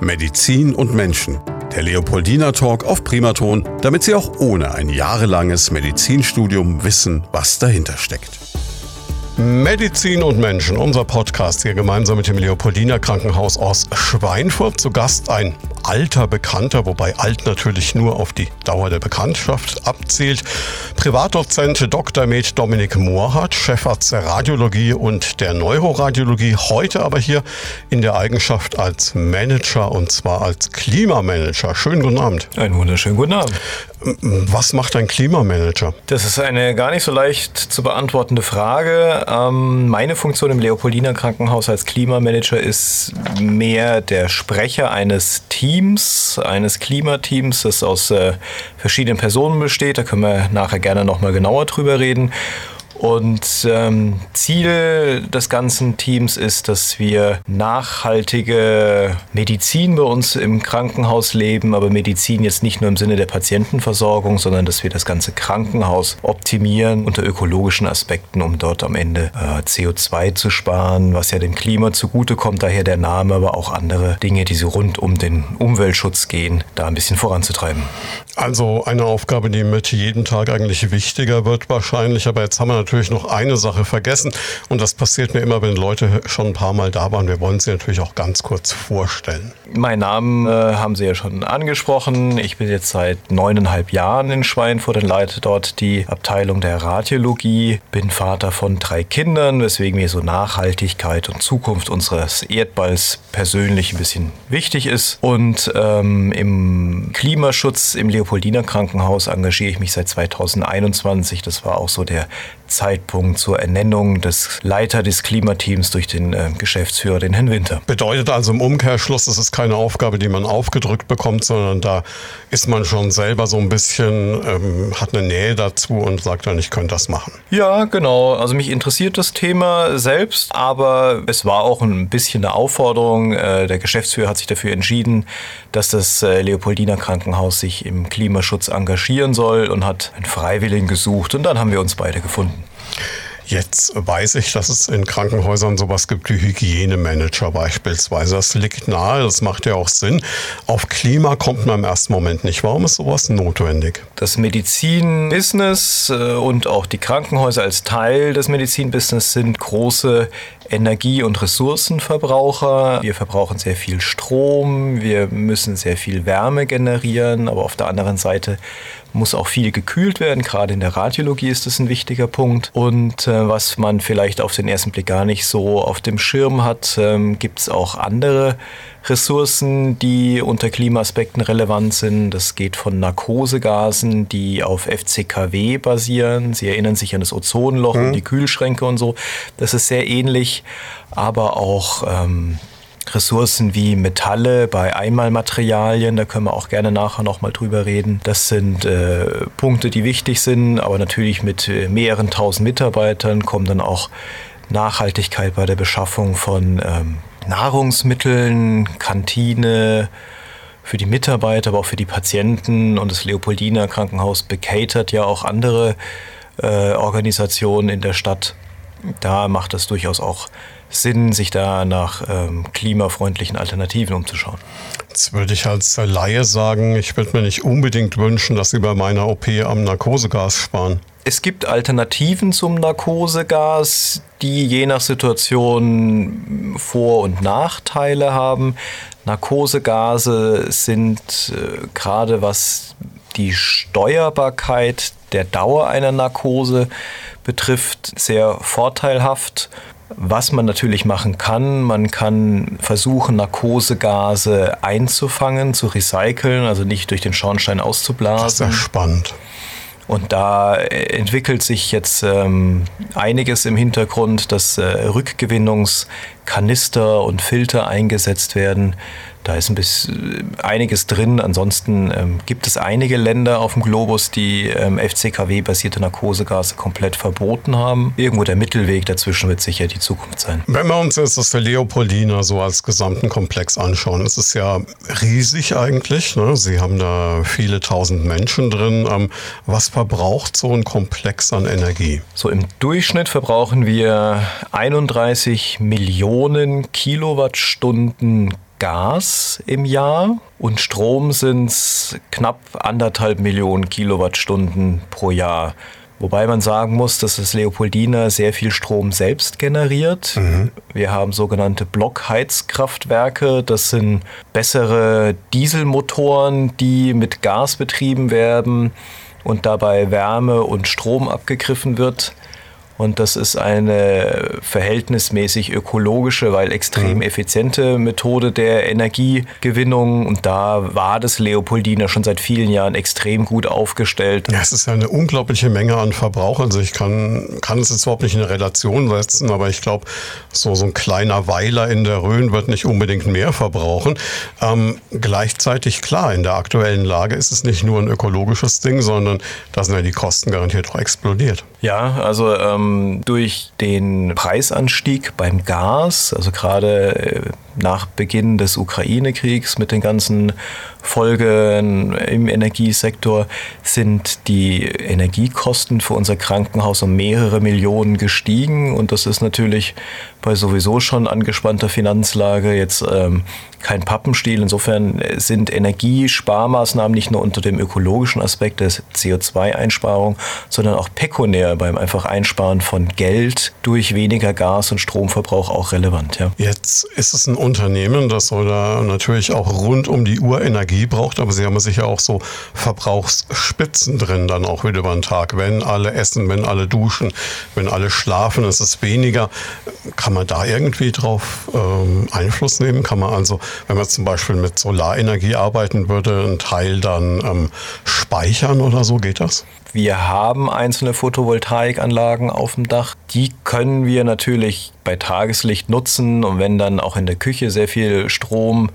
Medizin und Menschen. Der Leopoldina Talk auf Primaton, damit Sie auch ohne ein jahrelanges Medizinstudium wissen, was dahinter steckt. Medizin und Menschen, unser Podcast hier gemeinsam mit dem Leopoldina Krankenhaus aus Schweinfurt. Zu Gast ein alter Bekannter, wobei alt natürlich nur auf die Dauer der Bekanntschaft abzielt. Privatdozent Dr. Med Dominik Mohrhardt, Chefarzt der Radiologie und der Neuroradiologie, heute aber hier in der Eigenschaft als Manager und zwar als Klimamanager. Schönen guten Abend. Einen wunderschönen guten Abend. Was macht ein Klimamanager? Das ist eine gar nicht so leicht zu beantwortende Frage. Ähm, meine Funktion im Leopoldiner Krankenhaus als Klimamanager ist mehr der Sprecher eines Teams, eines Klimateams, das aus äh, verschiedenen Personen besteht. Da können wir nachher gerne nochmal genauer drüber reden. Und ähm, Ziel des ganzen Teams ist, dass wir nachhaltige Medizin bei uns im Krankenhaus leben, aber Medizin jetzt nicht nur im Sinne der Patientenversorgung, sondern dass wir das ganze Krankenhaus optimieren unter ökologischen Aspekten, um dort am Ende äh, CO2 zu sparen, was ja dem Klima zugutekommt, daher der Name, aber auch andere Dinge, die so rund um den Umweltschutz gehen, da ein bisschen voranzutreiben. Also eine Aufgabe, die mit jedem Tag eigentlich wichtiger wird wahrscheinlich, aber jetzt haben wir natürlich noch eine Sache vergessen und das passiert mir immer, wenn Leute schon ein paar Mal da waren. Wir wollen sie natürlich auch ganz kurz vorstellen. Mein Namen äh, haben Sie ja schon angesprochen. Ich bin jetzt seit neuneinhalb Jahren in Schweinfurt und leite dort die Abteilung der Radiologie. Bin Vater von drei Kindern, weswegen mir so Nachhaltigkeit und Zukunft unseres Erdballs persönlich ein bisschen wichtig ist. Und ähm, im Klimaschutz im Leopoldiner Krankenhaus engagiere ich mich seit 2021. Das war auch so der Zeitpunkt zur Ernennung des Leiter des Klimateams durch den äh, Geschäftsführer, den Herrn Winter. Bedeutet also im Umkehrschluss, das ist keine Aufgabe, die man aufgedrückt bekommt, sondern da ist man schon selber so ein bisschen, ähm, hat eine Nähe dazu und sagt dann, ich könnte das machen. Ja, genau. Also mich interessiert das Thema selbst, aber es war auch ein bisschen eine Aufforderung. Äh, der Geschäftsführer hat sich dafür entschieden, dass das äh, Leopoldiner Krankenhaus sich im Klimaschutz engagieren soll und hat einen Freiwilligen gesucht und dann haben wir uns beide gefunden. Jetzt weiß ich, dass es in Krankenhäusern sowas gibt wie Hygienemanager beispielsweise. Das liegt nahe, das macht ja auch Sinn. Auf Klima kommt man im ersten Moment nicht. Warum ist sowas notwendig? Das Medizinbusiness äh, und auch die Krankenhäuser als Teil des Medizinbusiness sind große Energie- und Ressourcenverbraucher. Wir verbrauchen sehr viel Strom, wir müssen sehr viel Wärme generieren, aber auf der anderen Seite muss auch viel gekühlt werden. Gerade in der Radiologie ist das ein wichtiger Punkt. Und äh, was man vielleicht auf den ersten Blick gar nicht so auf dem Schirm hat, ähm, gibt es auch andere Ressourcen, die unter Klimaaspekten relevant sind. Das geht von Narkosegasen, die auf FCKW basieren. Sie erinnern sich an das Ozonloch mhm. und die Kühlschränke und so. Das ist sehr ähnlich, aber auch ähm, Ressourcen wie Metalle bei Einmalmaterialien, da können wir auch gerne nachher nochmal drüber reden. Das sind äh, Punkte, die wichtig sind, aber natürlich mit äh, mehreren tausend Mitarbeitern kommt dann auch Nachhaltigkeit bei der Beschaffung von ähm, Nahrungsmitteln, Kantine, für die Mitarbeiter, aber auch für die Patienten und das Leopoldiner Krankenhaus bekatert ja auch andere äh, Organisationen in der Stadt. Da macht es durchaus auch Sinn, sich da nach ähm, klimafreundlichen Alternativen umzuschauen. Jetzt würde ich als Laie sagen, ich würde mir nicht unbedingt wünschen, dass Sie bei meiner OP am Narkosegas sparen. Es gibt Alternativen zum Narkosegas, die je nach Situation Vor- und Nachteile haben. Narkosegase sind äh, gerade was die Steuerbarkeit der Dauer einer Narkose betrifft sehr vorteilhaft. Was man natürlich machen kann, man kann versuchen, Narkosegase einzufangen, zu recyceln, also nicht durch den Schornstein auszublasen. Das ist ja spannend. Und da entwickelt sich jetzt ähm, einiges im Hintergrund, dass äh, Rückgewinnungskanister und Filter eingesetzt werden, da ist ein bisschen einiges drin. Ansonsten ähm, gibt es einige Länder auf dem Globus, die ähm, FCKW-basierte Narkosegase komplett verboten haben. Irgendwo der Mittelweg dazwischen wird sicher die Zukunft sein. Wenn wir uns jetzt das Leopoldina so als gesamten Komplex anschauen, ist es ja riesig eigentlich. Ne? Sie haben da viele tausend Menschen drin. Ähm, was verbraucht so ein Komplex an Energie? So im Durchschnitt verbrauchen wir 31 Millionen Kilowattstunden Gas im Jahr und Strom sind es knapp anderthalb Millionen Kilowattstunden pro Jahr. Wobei man sagen muss, dass das Leopoldina sehr viel Strom selbst generiert. Mhm. Wir haben sogenannte Blockheizkraftwerke. Das sind bessere Dieselmotoren, die mit Gas betrieben werden und dabei Wärme und Strom abgegriffen wird. Und das ist eine verhältnismäßig ökologische, weil extrem mhm. effiziente Methode der Energiegewinnung. Und da war das Leopoldina schon seit vielen Jahren extrem gut aufgestellt. Ja, es ist ja eine unglaubliche Menge an Verbrauch. Also ich kann, kann es jetzt überhaupt nicht in eine Relation setzen, aber ich glaube, so, so ein kleiner Weiler in der Rhön wird nicht unbedingt mehr verbrauchen. Ähm, gleichzeitig, klar, in der aktuellen Lage ist es nicht nur ein ökologisches Ding, sondern da sind ja die Kosten garantiert auch explodiert. Ja, also ähm, durch den Preisanstieg beim Gas, also gerade äh, nach Beginn des Ukraine-Kriegs mit den ganzen Folgen im Energiesektor sind die Energiekosten für unser Krankenhaus um mehrere Millionen gestiegen. Und das ist natürlich bei sowieso schon angespannter Finanzlage jetzt ähm, kein Pappenstiel. Insofern sind Energiesparmaßnahmen nicht nur unter dem ökologischen Aspekt der CO2-Einsparung, sondern auch pekunär beim einfach Einsparen von Geld durch weniger Gas- und Stromverbrauch auch relevant. Ja. Jetzt ist es ein Unternehmen, das da natürlich auch rund um die Uhr Energie braucht, aber Sie haben sicher auch so Verbrauchsspitzen drin dann auch wieder über den Tag. Wenn alle essen, wenn alle duschen, wenn alle schlafen, ist es weniger. Kann man da irgendwie drauf ähm, Einfluss nehmen? Kann man also, wenn man zum Beispiel mit Solarenergie arbeiten würde, einen Teil dann ähm, speichern oder so? Geht das? Wir haben einzelne Photovoltaikanlagen auf dem Dach. Die können wir natürlich bei Tageslicht nutzen und wenn dann auch in der Küche sehr viel Strom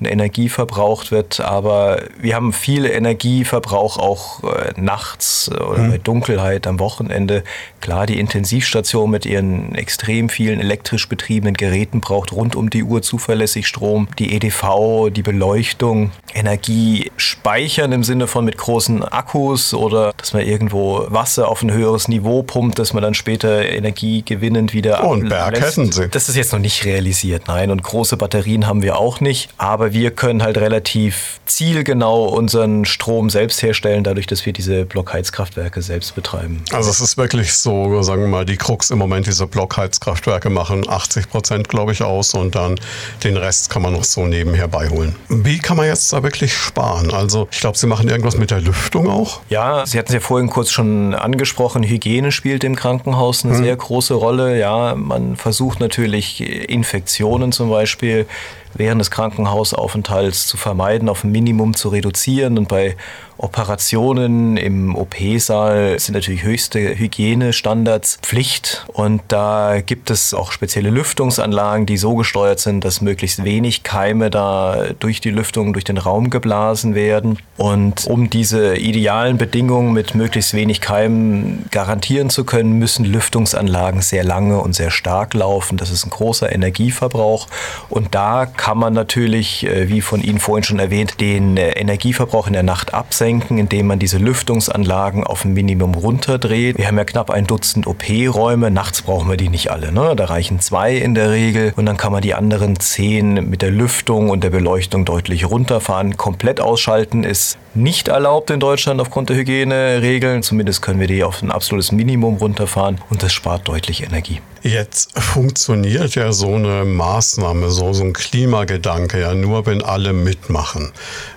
und Energie verbraucht wird. Aber wir haben viel Energieverbrauch auch äh, nachts oder mhm. bei Dunkelheit am Wochenende. Klar, die Intensivstation mit ihren extrem vielen elektrisch betriebenen Geräten braucht rund um die Uhr zuverlässig Strom. Die EDV, die Beleuchtung, Energie speichern im Sinne von mit großen Akkus oder dass man irgendwo Wasser auf ein höheres Niveau pumpt, dass man dann später energiegewinnend wieder oh, einen Berg hätten sie. Das ist jetzt noch nicht realisiert, nein. Und große Batterien haben wir auch nicht. Aber aber wir können halt relativ zielgenau unseren Strom selbst herstellen, dadurch, dass wir diese Blockheizkraftwerke selbst betreiben. Also es ist wirklich so, sagen wir mal, die Krux im Moment, diese Blockheizkraftwerke machen 80 Prozent, glaube ich, aus und dann den Rest kann man noch so nebenher beiholen. Wie kann man jetzt da wirklich sparen? Also ich glaube, Sie machen irgendwas mit der Lüftung auch? Ja, Sie hatten es ja vorhin kurz schon angesprochen, Hygiene spielt im Krankenhaus eine hm. sehr große Rolle. Ja, man versucht natürlich Infektionen zum Beispiel während des Krankenhausaufenthalts zu vermeiden, auf ein Minimum zu reduzieren. Und bei Operationen im OP-Saal sind natürlich höchste Hygienestandards Pflicht und da gibt es auch spezielle Lüftungsanlagen, die so gesteuert sind, dass möglichst wenig Keime da durch die Lüftung durch den Raum geblasen werden. Und um diese idealen Bedingungen mit möglichst wenig Keimen garantieren zu können, müssen Lüftungsanlagen sehr lange und sehr stark laufen. Das ist ein großer Energieverbrauch und da kann man natürlich, äh, wie von Ihnen vorhin schon erwähnt, den äh, Energieverbrauch in der Nacht absenken senken, indem man diese Lüftungsanlagen auf ein Minimum runterdreht. Wir haben ja knapp ein Dutzend OP-Räume. Nachts brauchen wir die nicht alle. Ne? Da reichen zwei in der Regel. Und dann kann man die anderen zehn mit der Lüftung und der Beleuchtung deutlich runterfahren. Komplett ausschalten ist nicht erlaubt in Deutschland aufgrund der Hygieneregeln. Zumindest können wir die auf ein absolutes Minimum runterfahren und das spart deutlich Energie. Jetzt funktioniert ja so eine Maßnahme, so, so ein Klimagedanke ja nur, wenn alle mitmachen.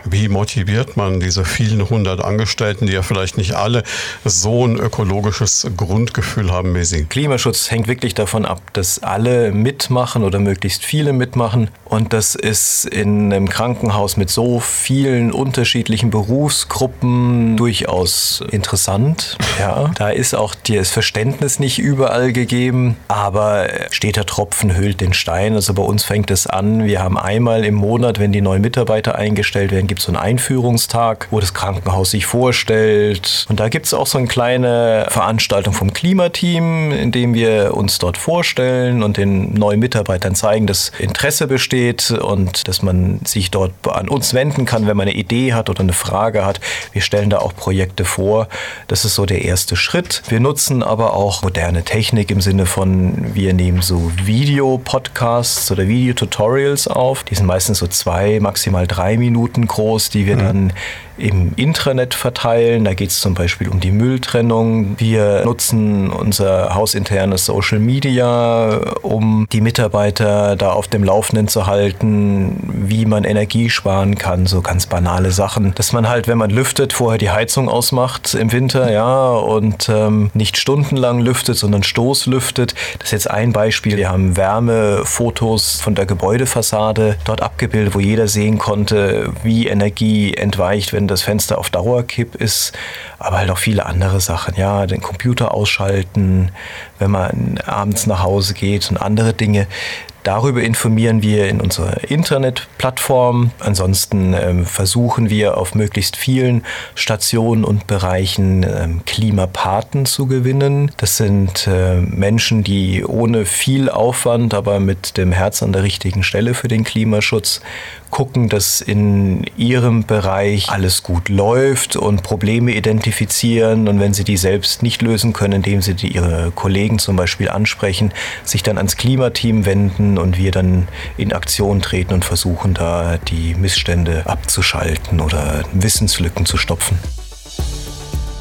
Wie motiviert man diese vielen hundert Angestellten, die ja vielleicht nicht alle so ein ökologisches Grundgefühl haben wie Sie? Klimaschutz hängt wirklich davon ab, dass alle mitmachen oder möglichst viele mitmachen. Und das ist in einem Krankenhaus mit so vielen unterschiedlichen Berufsgruppen durchaus interessant. Ja, da ist auch das Verständnis nicht überall gegeben. Steter Tropfen hüllt den Stein. Also bei uns fängt es an, wir haben einmal im Monat, wenn die neuen Mitarbeiter eingestellt werden, gibt es so einen Einführungstag, wo das Krankenhaus sich vorstellt. Und da gibt es auch so eine kleine Veranstaltung vom Klimateam, in dem wir uns dort vorstellen und den neuen Mitarbeitern zeigen, dass Interesse besteht und dass man sich dort an uns wenden kann, wenn man eine Idee hat oder eine Frage hat. Wir stellen da auch Projekte vor. Das ist so der erste Schritt. Wir nutzen aber auch moderne Technik im Sinne von sondern wir nehmen so Video-Podcasts oder Video-Tutorials auf. Die sind meistens so zwei, maximal drei Minuten groß, die wir mhm. dann im Intranet verteilen. Da geht es zum Beispiel um die Mülltrennung. Wir nutzen unser hausinternes Social Media, um die Mitarbeiter da auf dem Laufenden zu halten, wie man Energie sparen kann, so ganz banale Sachen. Dass man halt, wenn man lüftet, vorher die Heizung ausmacht im Winter, ja, und ähm, nicht stundenlang lüftet, sondern Stoßlüftet. Das ist jetzt ein Beispiel. Wir haben Wärmefotos von der Gebäudefassade dort abgebildet, wo jeder sehen konnte, wie Energie entweicht, wenn das Fenster auf Dauerkipp ist, aber halt auch viele andere Sachen. Ja, den Computer ausschalten, wenn man abends nach Hause geht und andere Dinge. Darüber informieren wir in unserer Internetplattform. Ansonsten ähm, versuchen wir auf möglichst vielen Stationen und Bereichen ähm, Klimapaten zu gewinnen. Das sind äh, Menschen, die ohne viel Aufwand, aber mit dem Herz an der richtigen Stelle für den Klimaschutz gucken, dass in ihrem Bereich alles gut läuft und Probleme identifizieren und wenn sie die selbst nicht lösen können, indem sie die ihre Kollegen zum Beispiel ansprechen, sich dann ans Klimateam wenden und wir dann in Aktion treten und versuchen da die Missstände abzuschalten oder Wissenslücken zu stopfen.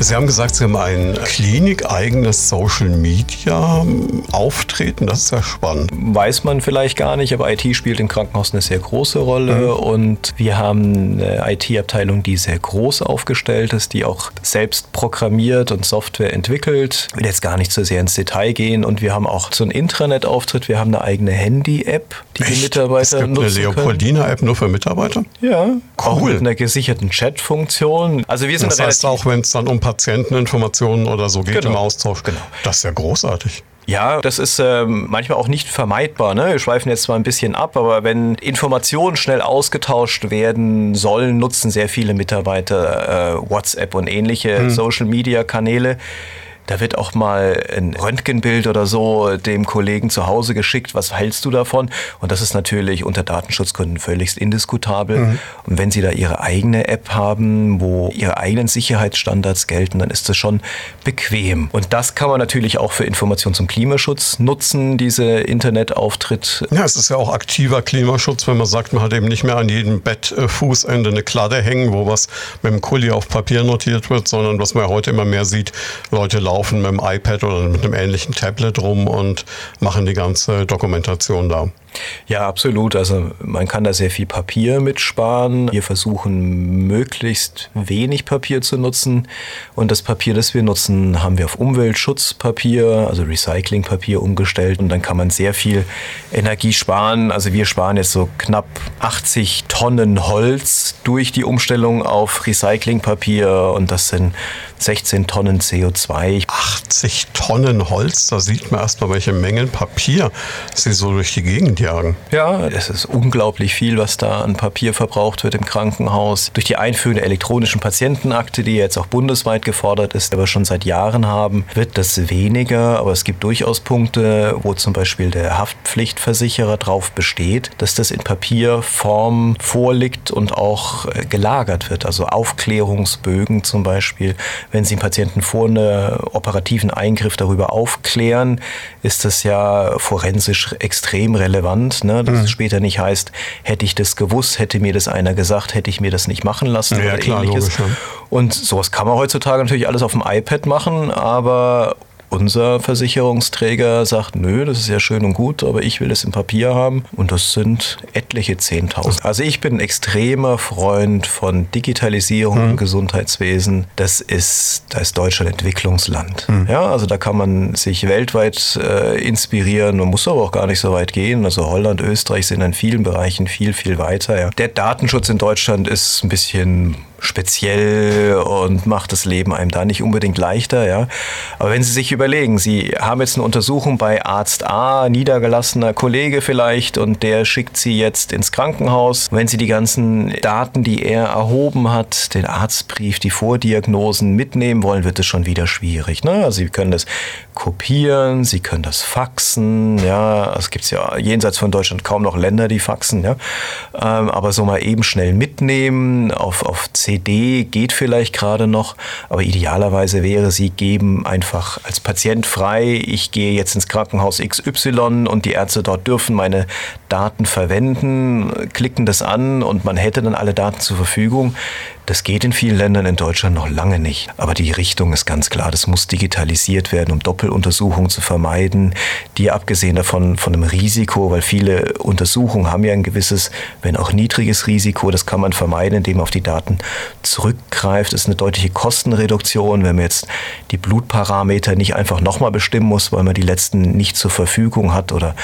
Sie haben gesagt, Sie haben ein klinikeigenes Social Media Auftreten. Das ist ja spannend. Weiß man vielleicht gar nicht, aber IT spielt im Krankenhaus eine sehr große Rolle mhm. und wir haben eine IT-Abteilung, die sehr groß aufgestellt ist, die auch selbst programmiert und Software entwickelt. Ich will jetzt gar nicht so sehr ins Detail gehen und wir haben auch so einen Intranet-Auftritt. Wir haben eine eigene Handy-App, die Echt? die Mitarbeiter es gibt nutzen eine Leopoldina-App nur für Mitarbeiter? Ja, cool. auch mit einer gesicherten Chat-Funktion. Also wir sind das heißt auch, wenn es dann um Patienteninformationen oder so geht genau. im Austausch. Genau. Das ist ja großartig. Ja, das ist ähm, manchmal auch nicht vermeidbar. Ne? Wir schweifen jetzt zwar ein bisschen ab, aber wenn Informationen schnell ausgetauscht werden sollen, nutzen sehr viele Mitarbeiter äh, WhatsApp und ähnliche hm. Social-Media-Kanäle. Da wird auch mal ein Röntgenbild oder so dem Kollegen zu Hause geschickt. Was hältst du davon? Und das ist natürlich unter Datenschutzgründen völligst indiskutabel. Mhm. Und wenn Sie da Ihre eigene App haben, wo Ihre eigenen Sicherheitsstandards gelten, dann ist das schon bequem. Und das kann man natürlich auch für Informationen zum Klimaschutz nutzen, diese Internetauftritt. Ja, es ist ja auch aktiver Klimaschutz, wenn man sagt, man hat eben nicht mehr an jedem Bettfußende eine Kladde hängen, wo was mit dem Kuli auf Papier notiert wird, sondern was man ja heute immer mehr sieht, Leute laufen laufen mit dem iPad oder mit einem ähnlichen Tablet rum und machen die ganze Dokumentation da. Ja, absolut. Also man kann da sehr viel Papier mitsparen. Wir versuchen möglichst wenig Papier zu nutzen. Und das Papier, das wir nutzen, haben wir auf Umweltschutzpapier, also Recyclingpapier umgestellt. Und dann kann man sehr viel Energie sparen. Also wir sparen jetzt so knapp 80 Tonnen Holz durch die Umstellung auf Recyclingpapier. Und das sind 16 Tonnen CO2. 80 Tonnen Holz, da sieht man erstmal, welche Mengen Papier sie so durch die Gegend jagen. Ja, es ist unglaublich viel, was da an Papier verbraucht wird im Krankenhaus. Durch die Einführung der elektronischen Patientenakte, die jetzt auch bundesweit gefordert ist, aber schon seit Jahren haben, wird das weniger. Aber es gibt durchaus Punkte, wo zum Beispiel der Haftpflichtversicherer darauf besteht, dass das in Papierform vorliegt und auch äh, gelagert wird. Also Aufklärungsbögen zum Beispiel wenn Sie einen Patienten vor einem operativen Eingriff darüber aufklären, ist das ja forensisch extrem relevant, ne? dass mhm. es später nicht heißt, hätte ich das gewusst, hätte mir das einer gesagt, hätte ich mir das nicht machen lassen ja, oder klar, ähnliches. Logisch, ja. Und sowas kann man heutzutage natürlich alles auf dem iPad machen, aber unser Versicherungsträger sagt, nö, das ist ja schön und gut, aber ich will es im Papier haben. Und das sind etliche 10.000. Also ich bin ein extremer Freund von Digitalisierung mhm. im Gesundheitswesen. Das ist, da ist Deutschland Entwicklungsland. Mhm. Ja, also da kann man sich weltweit äh, inspirieren. Man muss aber auch gar nicht so weit gehen. Also Holland, Österreich sind in vielen Bereichen viel, viel weiter. Ja. Der Datenschutz in Deutschland ist ein bisschen speziell und macht das Leben einem da nicht unbedingt leichter. Ja. Aber wenn Sie sich überlegen, Sie haben jetzt eine Untersuchung bei Arzt A, niedergelassener Kollege vielleicht, und der schickt Sie jetzt ins Krankenhaus. Wenn Sie die ganzen Daten, die er erhoben hat, den Arztbrief, die Vordiagnosen mitnehmen wollen, wird es schon wieder schwierig. Ne? Also Sie können das kopieren, Sie können das faxen, ja, es gibt ja jenseits von Deutschland kaum noch Länder, die faxen, ja, ähm, aber so mal eben schnell mitnehmen, auf, auf CD geht vielleicht gerade noch, aber idealerweise wäre, Sie geben einfach als Patient frei, ich gehe jetzt ins Krankenhaus XY und die Ärzte dort dürfen meine Daten verwenden, klicken das an und man hätte dann alle Daten zur Verfügung. Das geht in vielen Ländern in Deutschland noch lange nicht. Aber die Richtung ist ganz klar. Das muss digitalisiert werden, um Doppeluntersuchungen zu vermeiden. Die abgesehen davon von einem Risiko, weil viele Untersuchungen haben ja ein gewisses, wenn auch niedriges Risiko. Das kann man vermeiden, indem man auf die Daten zurückgreift. Das ist eine deutliche Kostenreduktion, wenn man jetzt die Blutparameter nicht einfach nochmal bestimmen muss, weil man die letzten nicht zur Verfügung hat oder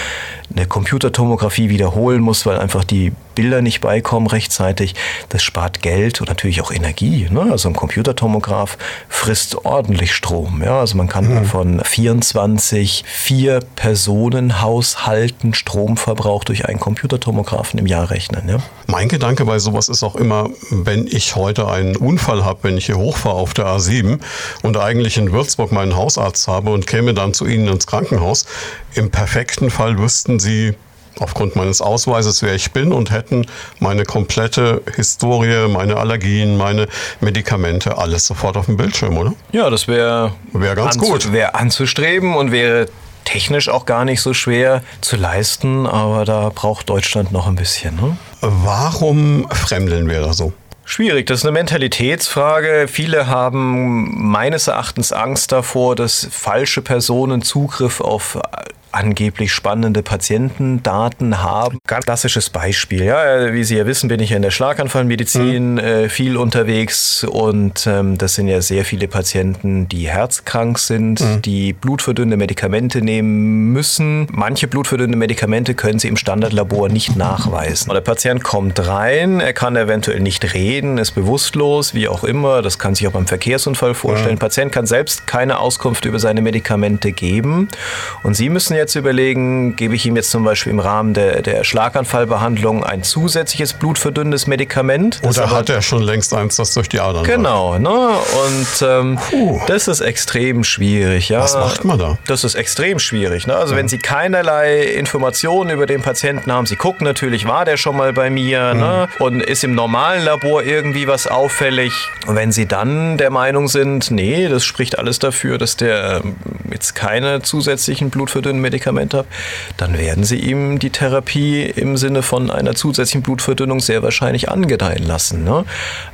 eine Computertomographie wiederholen muss, weil einfach die Bilder nicht beikommen rechtzeitig. Das spart Geld und natürlich auch Energie. Ne? Also ein Computertomograph frisst ordentlich Strom. Ja? Also man kann mhm. von 24 vier Personen Haushalten Stromverbrauch durch einen Computertomographen im Jahr rechnen. Ja? Mein Gedanke bei sowas ist auch immer, wenn ich heute einen Unfall habe, wenn ich hier hochfahre auf der A7 und eigentlich in Würzburg meinen Hausarzt habe und käme dann zu Ihnen ins Krankenhaus, im perfekten Fall wüssten Sie, aufgrund meines Ausweises, wer ich bin und hätten meine komplette Historie, meine Allergien, meine Medikamente, alles sofort auf dem Bildschirm, oder? Ja, das wäre wär ganz gut. Wäre anzustreben und wäre technisch auch gar nicht so schwer zu leisten, aber da braucht Deutschland noch ein bisschen. Ne? Warum fremdeln wir da so? Schwierig, das ist eine Mentalitätsfrage. Viele haben meines Erachtens Angst davor, dass falsche Personen Zugriff auf angeblich spannende Patientendaten haben. Ganz klassisches Beispiel. Ja, wie Sie ja wissen, bin ich ja in der Schlaganfallmedizin mhm. äh, viel unterwegs und ähm, das sind ja sehr viele Patienten, die herzkrank sind, mhm. die blutverdünnende Medikamente nehmen müssen. Manche blutverdünnende Medikamente können Sie im Standardlabor nicht nachweisen. Der Patient kommt rein, er kann eventuell nicht reden, ist bewusstlos, wie auch immer. Das kann sich auch beim Verkehrsunfall vorstellen. Mhm. Der Patient kann selbst keine Auskunft über seine Medikamente geben und Sie müssen jetzt überlegen, gebe ich ihm jetzt zum Beispiel im Rahmen der, der Schlaganfallbehandlung ein zusätzliches blutverdünnendes Medikament. Oder hat er schon längst eins, das durch die Adern Genau, ne? und ähm, das ist extrem schwierig. Ja? Was macht man da? Das ist extrem schwierig. Ne? Also ja. wenn Sie keinerlei Informationen über den Patienten haben, Sie gucken natürlich, war der schon mal bei mir mhm. ne? und ist im normalen Labor irgendwie was auffällig. Und wenn Sie dann der Meinung sind, nee, das spricht alles dafür, dass der ähm, jetzt keine zusätzlichen blutverdünnenden Medikamente Medikament habe, dann werden sie ihm die Therapie im Sinne von einer zusätzlichen Blutverdünnung sehr wahrscheinlich angedeihen lassen. Ne?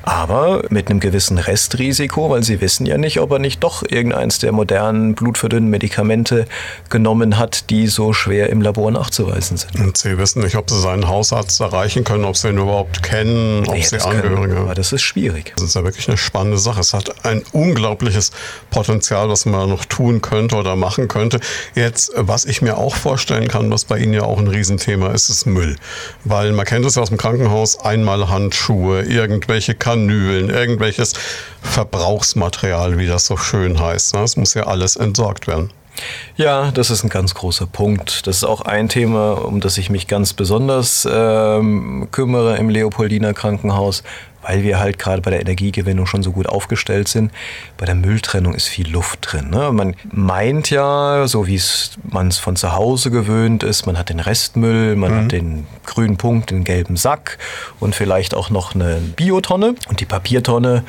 Aber mit einem gewissen Restrisiko, weil sie wissen ja nicht, ob er nicht doch irgendeins der modernen blutverdünnenden Medikamente genommen hat, die so schwer im Labor nachzuweisen sind. Und Sie wissen nicht, ob Sie seinen Hausarzt erreichen können, ob Sie ihn überhaupt kennen, ob nee, Sie Angehörige haben. Das ist schwierig. Das ist ja wirklich eine spannende Sache. Es hat ein unglaubliches Potenzial, was man noch tun könnte oder machen könnte. Jetzt, was ich mir auch vorstellen kann, was bei Ihnen ja auch ein Riesenthema ist, ist Müll. Weil man kennt es ja aus dem Krankenhaus, einmal Handschuhe, irgendwelche Kanülen, irgendwelches Verbrauchsmaterial, wie das so schön heißt. Das muss ja alles entsorgt werden. Ja, das ist ein ganz großer Punkt. Das ist auch ein Thema, um das ich mich ganz besonders ähm, kümmere im Leopoldiner Krankenhaus weil wir halt gerade bei der Energiegewinnung schon so gut aufgestellt sind. Bei der Mülltrennung ist viel Luft drin. Ne? Man meint ja, so wie man es von zu Hause gewöhnt ist, man hat den Restmüll, man mhm. hat den grünen Punkt, den gelben Sack und vielleicht auch noch eine Biotonne und die Papiertonne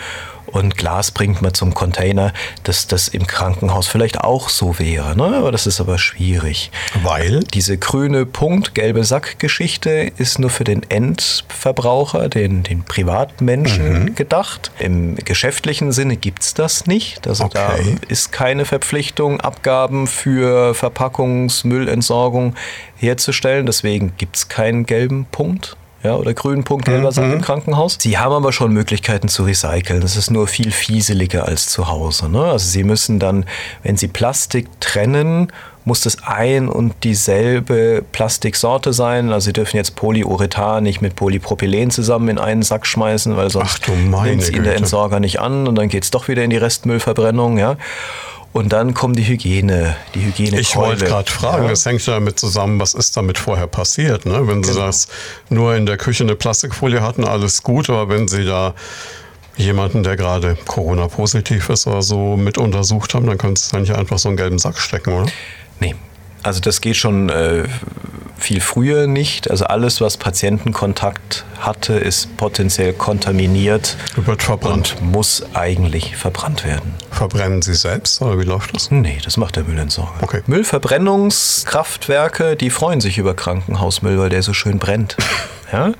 und Glas bringt man zum Container, dass das im Krankenhaus vielleicht auch so wäre. Ne? Aber das ist aber schwierig. Weil? Diese grüne Punkt, gelbe Sack-Geschichte ist nur für den Endverbraucher, den, den Privatmenschen mhm. gedacht. Im geschäftlichen Sinne gibt es das nicht. Also okay. da ist keine Verpflichtung, Abgaben für Verpackungsmüllentsorgung herzustellen. Deswegen gibt es keinen gelben Punkt ja, oder grünen Punkt gelber mhm. Im Krankenhaus. Sie haben aber schon Möglichkeiten zu recyceln. Das ist nur viel fieseliger als zu Hause. Ne? Also Sie müssen dann, wenn Sie Plastik trennen, muss das ein und dieselbe Plastiksorte sein. Also Sie dürfen jetzt Polyurethan nicht mit Polypropylen zusammen in einen Sack schmeißen, weil sonst nimmt es Ihnen der Entsorger nicht an und dann geht es doch wieder in die Restmüllverbrennung. Ja. Und dann kommt die Hygiene, die Hygiene. Ich wollte gerade fragen, ja. das hängt ja damit zusammen, was ist damit vorher passiert? Ne? Wenn genau. Sie das nur in der Küche eine Plastikfolie hatten, alles gut, aber wenn Sie da jemanden, der gerade Corona-positiv ist oder so, mit untersucht haben, dann könntest du nicht einfach so einen gelben Sack stecken, oder? Nee. Also das geht schon äh, viel früher nicht. Also alles, was Patientenkontakt hatte, ist potenziell kontaminiert Wird verbrannt. und muss eigentlich verbrannt werden. Verbrennen Sie selbst oder wie läuft das? Nee, das macht der Müllentsorger. Okay. Müllverbrennungskraftwerke, die freuen sich über Krankenhausmüll, weil der so schön brennt. Ja?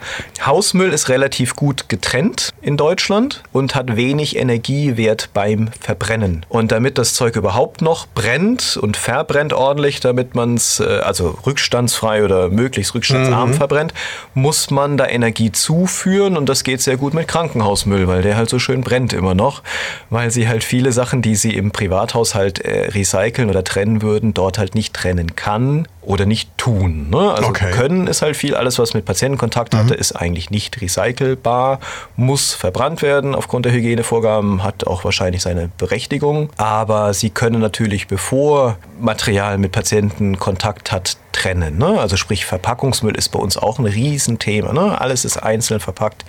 Hausmüll ist relativ gut getrennt in Deutschland und hat wenig Energiewert beim Verbrennen. Und damit das Zeug überhaupt noch brennt und verbrennt ordentlich, damit man es äh, also rückstandsfrei oder möglichst rückstandsarm verbrennt, muss man da Energie zuführen und das geht sehr gut mit Krankenhausmüll, weil der halt so schön brennt immer noch, weil sie halt viele Sachen, die sie im Privathaushalt äh, recyceln oder trennen würden, dort halt nicht trennen kann oder nicht tun. Ne? Also Okay. können ist halt viel, alles was mit Patientenkontakt hatte, ist eigentlich nicht recycelbar, muss verbrannt werden aufgrund der Hygienevorgaben, hat auch wahrscheinlich seine Berechtigung. Aber sie können natürlich, bevor Material mit Patientenkontakt hat, trennen. Ne? Also sprich, Verpackungsmüll ist bei uns auch ein Riesenthema. Ne? Alles ist einzeln verpackt.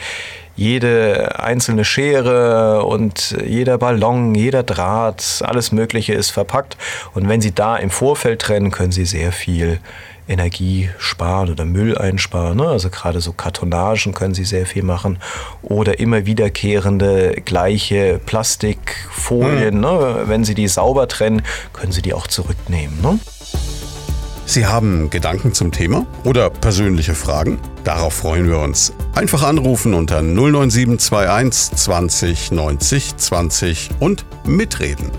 Jede einzelne Schere und jeder Ballon, jeder Draht, alles Mögliche ist verpackt. Und wenn Sie da im Vorfeld trennen, können Sie sehr viel Energie sparen oder Müll einsparen. Ne? Also gerade so Kartonagen können Sie sehr viel machen. Oder immer wiederkehrende gleiche Plastikfolien. Ne? Wenn Sie die sauber trennen, können Sie die auch zurücknehmen. Ne? Sie haben Gedanken zum Thema oder persönliche Fragen? Darauf freuen wir uns. Einfach anrufen unter 09721 20 90 20 und mitreden.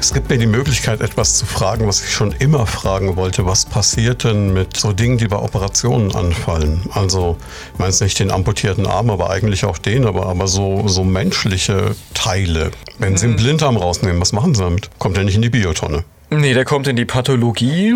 Es gibt mir die Möglichkeit, etwas zu fragen, was ich schon immer fragen wollte. Was passiert denn mit so Dingen, die bei Operationen anfallen? Also, ich meine jetzt nicht den amputierten Arm, aber eigentlich auch den, aber, aber so, so menschliche Teile. Wenn Sie einen Blinddarm rausnehmen, was machen Sie damit? Kommt der nicht in die Biotonne? Nee, der kommt in die Pathologie.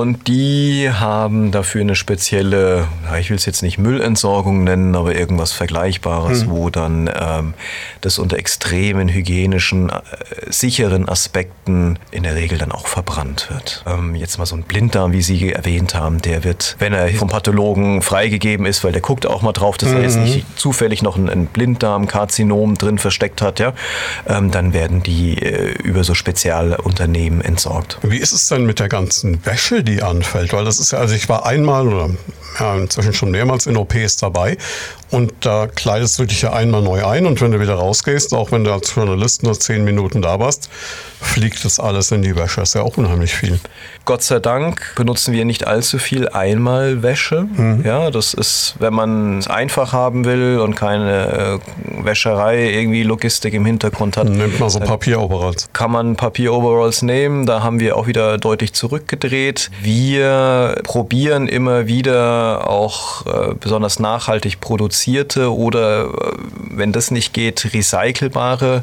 Und die haben dafür eine spezielle, ich will es jetzt nicht Müllentsorgung nennen, aber irgendwas Vergleichbares, wo dann ähm, das unter extremen hygienischen, äh, sicheren Aspekten in der Regel dann auch verbrannt wird. Ähm, jetzt mal so ein Blinddarm, wie Sie erwähnt haben, der wird, wenn er vom Pathologen freigegeben ist, weil der guckt auch mal drauf, dass er jetzt nicht zufällig noch ein, ein Blinddarmkarzinom drin versteckt hat, ja, ähm, dann werden die äh, über so Spezialunternehmen entsorgt. Wie ist es denn mit der ganzen Wäsche, die anfällt? Weil das ist ja, also ich war einmal oder ja, inzwischen schon mehrmals in OPs dabei und da kleidest du dich ja einmal neu ein und wenn du wieder rausgehst, auch wenn du als Journalist nur zehn Minuten da warst, fliegt das alles in die Wäsche. Das ist ja auch unheimlich viel. Gott sei Dank benutzen wir nicht allzu viel Einmalwäsche. Ja, das ist, wenn man es einfach haben will und keine äh, Wäscherei, irgendwie Logistik im Hintergrund hat, Nimmt mal so Papieroberalls. kann man Papier-Overalls nehmen. Da haben wir auch wieder deutlich zurückgedreht. Wir probieren immer wieder auch äh, besonders nachhaltig produzierte oder, äh, wenn das nicht geht, recycelbare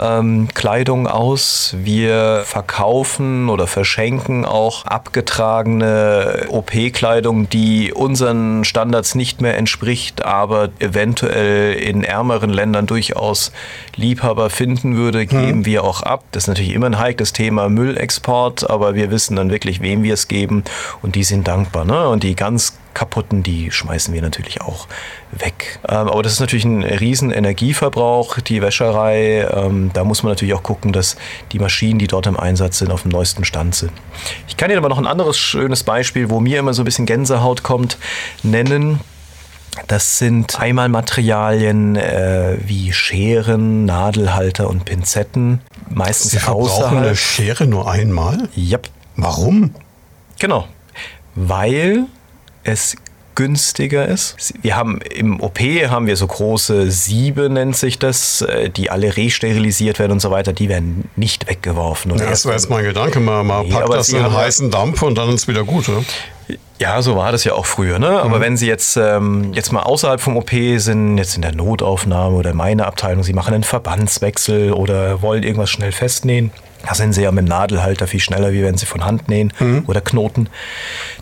ähm, Kleidung aus. Wir verkaufen oder verschenken auch abgetragene OP-Kleidung, die unseren Standards nicht mehr entspricht, aber eventuell in ärmeren Ländern durchaus Liebhaber finden würde, geben wir auch ab. Das ist natürlich immer ein heikles Thema Müllexport, aber wir wissen dann wirklich, wem wir es geben und die sind dankbar. Ne? Und die ganz kaputten, die schmeißen wir natürlich auch weg. Ähm, aber das ist natürlich ein riesen Energieverbrauch, die Wäscherei. Ähm, da muss man natürlich auch gucken, dass die Maschinen, die dort im Einsatz sind, auf dem neuesten Stand sind. Ich kann Ihnen aber noch ein anderes schönes Beispiel, wo mir immer so ein bisschen Gänsehaut kommt, nennen. Das sind Einmalmaterialien äh, wie Scheren, Nadelhalter und Pinzetten. Meistens Sie verbrauchen eine außerhalb. Schere nur einmal? Yep. Warum? Genau. Weil es günstiger ist. Wir haben im OP haben wir so große Siebe, nennt sich das, äh, die alle resterilisiert werden und so weiter. Die werden nicht weggeworfen. Und Ja, das war jetzt mein Gedanke. Man, man Nee, packt das in einen heißen Dampf und dann ist es wieder gut, oder? Ja, so war das ja auch früher. Ne? Aber wenn Sie jetzt, ähm, jetzt mal außerhalb vom OP sind, jetzt in der Notaufnahme oder meine Abteilung, Sie machen einen Verbandswechsel oder wollen irgendwas schnell festnähen, da sind Sie ja mit dem Nadelhalter viel schneller, wie wenn Sie von Hand nähen oder knoten.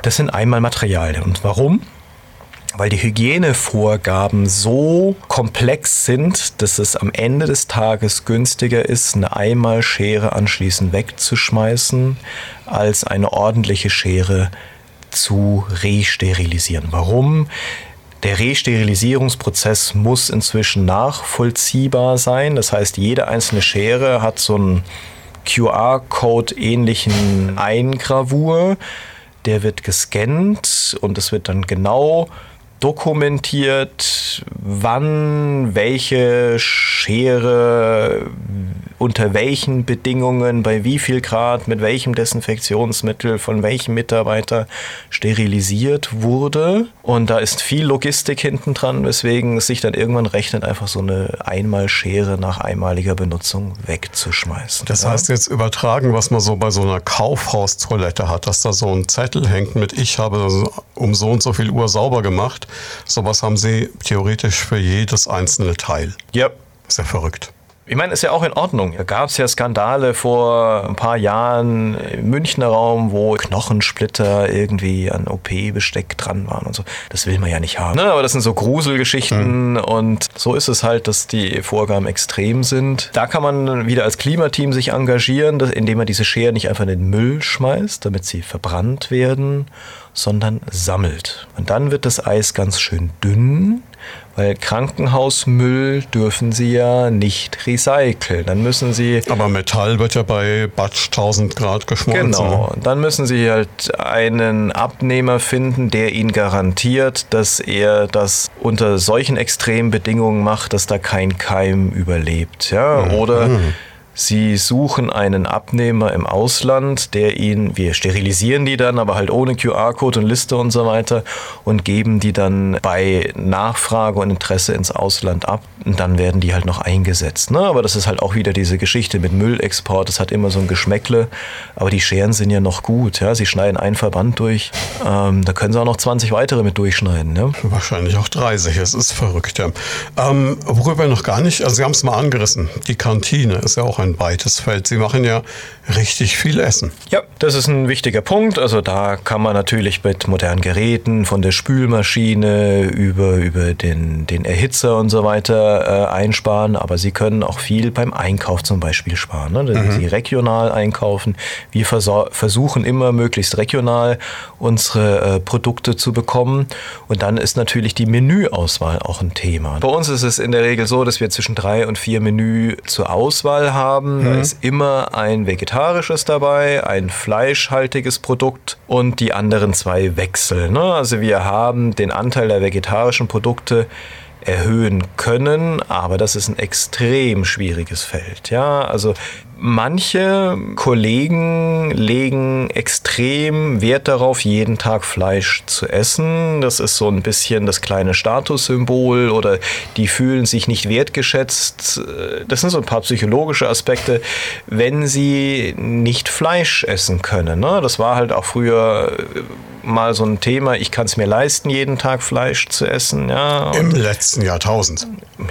Das sind einmal Materialien. Und warum? Weil die Hygienevorgaben so komplex sind, dass es am Ende des Tages günstiger ist, eine Einmalschere anschließend wegzuschmeißen, als eine ordentliche Schere zu resterilisieren. Warum? Der Resterilisierungsprozess muss inzwischen nachvollziehbar sein. Das heißt, jede einzelne Schere hat so einen QR-Code-ähnlichen Eingravur. Der wird gescannt und es wird dann genau dokumentiert, wann welche Schere unter welchen Bedingungen, bei wie viel Grad, mit welchem Desinfektionsmittel, von welchem Mitarbeiter sterilisiert wurde. Und da ist viel Logistik hinten dran, weswegen es sich dann irgendwann rechnet, einfach so eine Einmalschere nach einmaliger Benutzung wegzuschmeißen. Das heißt jetzt übertragen, was man so bei so einer Kaufhaustoilette hat, dass da so ein Zettel hängt mit ich habe um so und so viel Uhr sauber gemacht. Sowas haben Sie theoretisch für jedes einzelne Teil. Ja. Sehr verrückt. Ich meine, ist ja auch in Ordnung. Da gab es ja Skandale vor ein paar Jahren im Münchner Raum, wo Knochensplitter irgendwie an OP-Besteck dran waren und so. Das will man ja nicht haben. Ne? Aber das sind so Gruselgeschichten mhm. und so ist es halt, dass die Vorgaben extrem sind. Da kann man wieder als Klimateam sich engagieren, indem man diese Scheren nicht einfach in den Müll schmeißt, damit sie verbrannt werden, sondern sammelt. Und dann wird das Eis ganz schön dünn weil Krankenhausmüll dürfen sie ja nicht recyceln. Dann müssen sie. Aber Metall wird ja bei Batsch 1000 Grad geschmolzen. Genau. Dann müssen sie halt einen Abnehmer finden, der ihnen garantiert, dass er das unter solchen extremen Bedingungen macht, dass da kein Keim überlebt. Ja? Mhm. Oder. Mhm Sie suchen einen Abnehmer im Ausland, der ihnen, wir sterilisieren die dann, aber halt ohne QR-Code und Liste und so weiter und geben die dann bei Nachfrage und Interesse ins Ausland ab und dann werden die halt noch eingesetzt. Ne? Aber das ist halt auch wieder diese Geschichte mit Müllexport, das hat immer so ein Geschmäckle, aber die Scheren sind ja noch gut. Ja? Sie schneiden einen Verband durch, ähm, da können sie auch noch 20 weitere mit durchschneiden. Ja? Wahrscheinlich auch 30, es ist verrückt. Ja. Ähm, worüber noch gar nicht, also Sie haben es mal angerissen, die Kantine ist ja auch ein ein weites Feld. Sie machen ja richtig viel Essen. Ja, das ist ein wichtiger Punkt. Also da kann man natürlich mit modernen Geräten, von der Spülmaschine über, über den, den Erhitzer und so weiter äh, einsparen. Aber Sie können auch viel beim Einkauf zum Beispiel sparen. Ne? Mhm. Sie regional einkaufen. Wir versuchen immer möglichst regional unsere äh, Produkte zu bekommen. Und dann ist natürlich die Menüauswahl auch ein Thema. Bei uns ist es in der Regel so, dass wir zwischen drei und vier Menü zur Auswahl haben haben. Mhm. Da ist immer ein vegetarisches dabei, ein fleischhaltiges Produkt und die anderen zwei wechseln. Ne? Also wir haben den Anteil der vegetarischen Produkte erhöhen können, aber das ist ein extrem schwieriges Feld. Ja, also Manche Kollegen legen extrem Wert darauf, jeden Tag Fleisch zu essen. Das ist so ein bisschen das kleine Statussymbol oder die fühlen sich nicht wertgeschätzt. Das sind so ein paar psychologische Aspekte, wenn sie nicht Fleisch essen können. Ne? Das war halt auch früher mal so ein Thema. Ich kann es mir leisten, jeden Tag Fleisch zu essen. Ja. Im letzten Jahrtausend.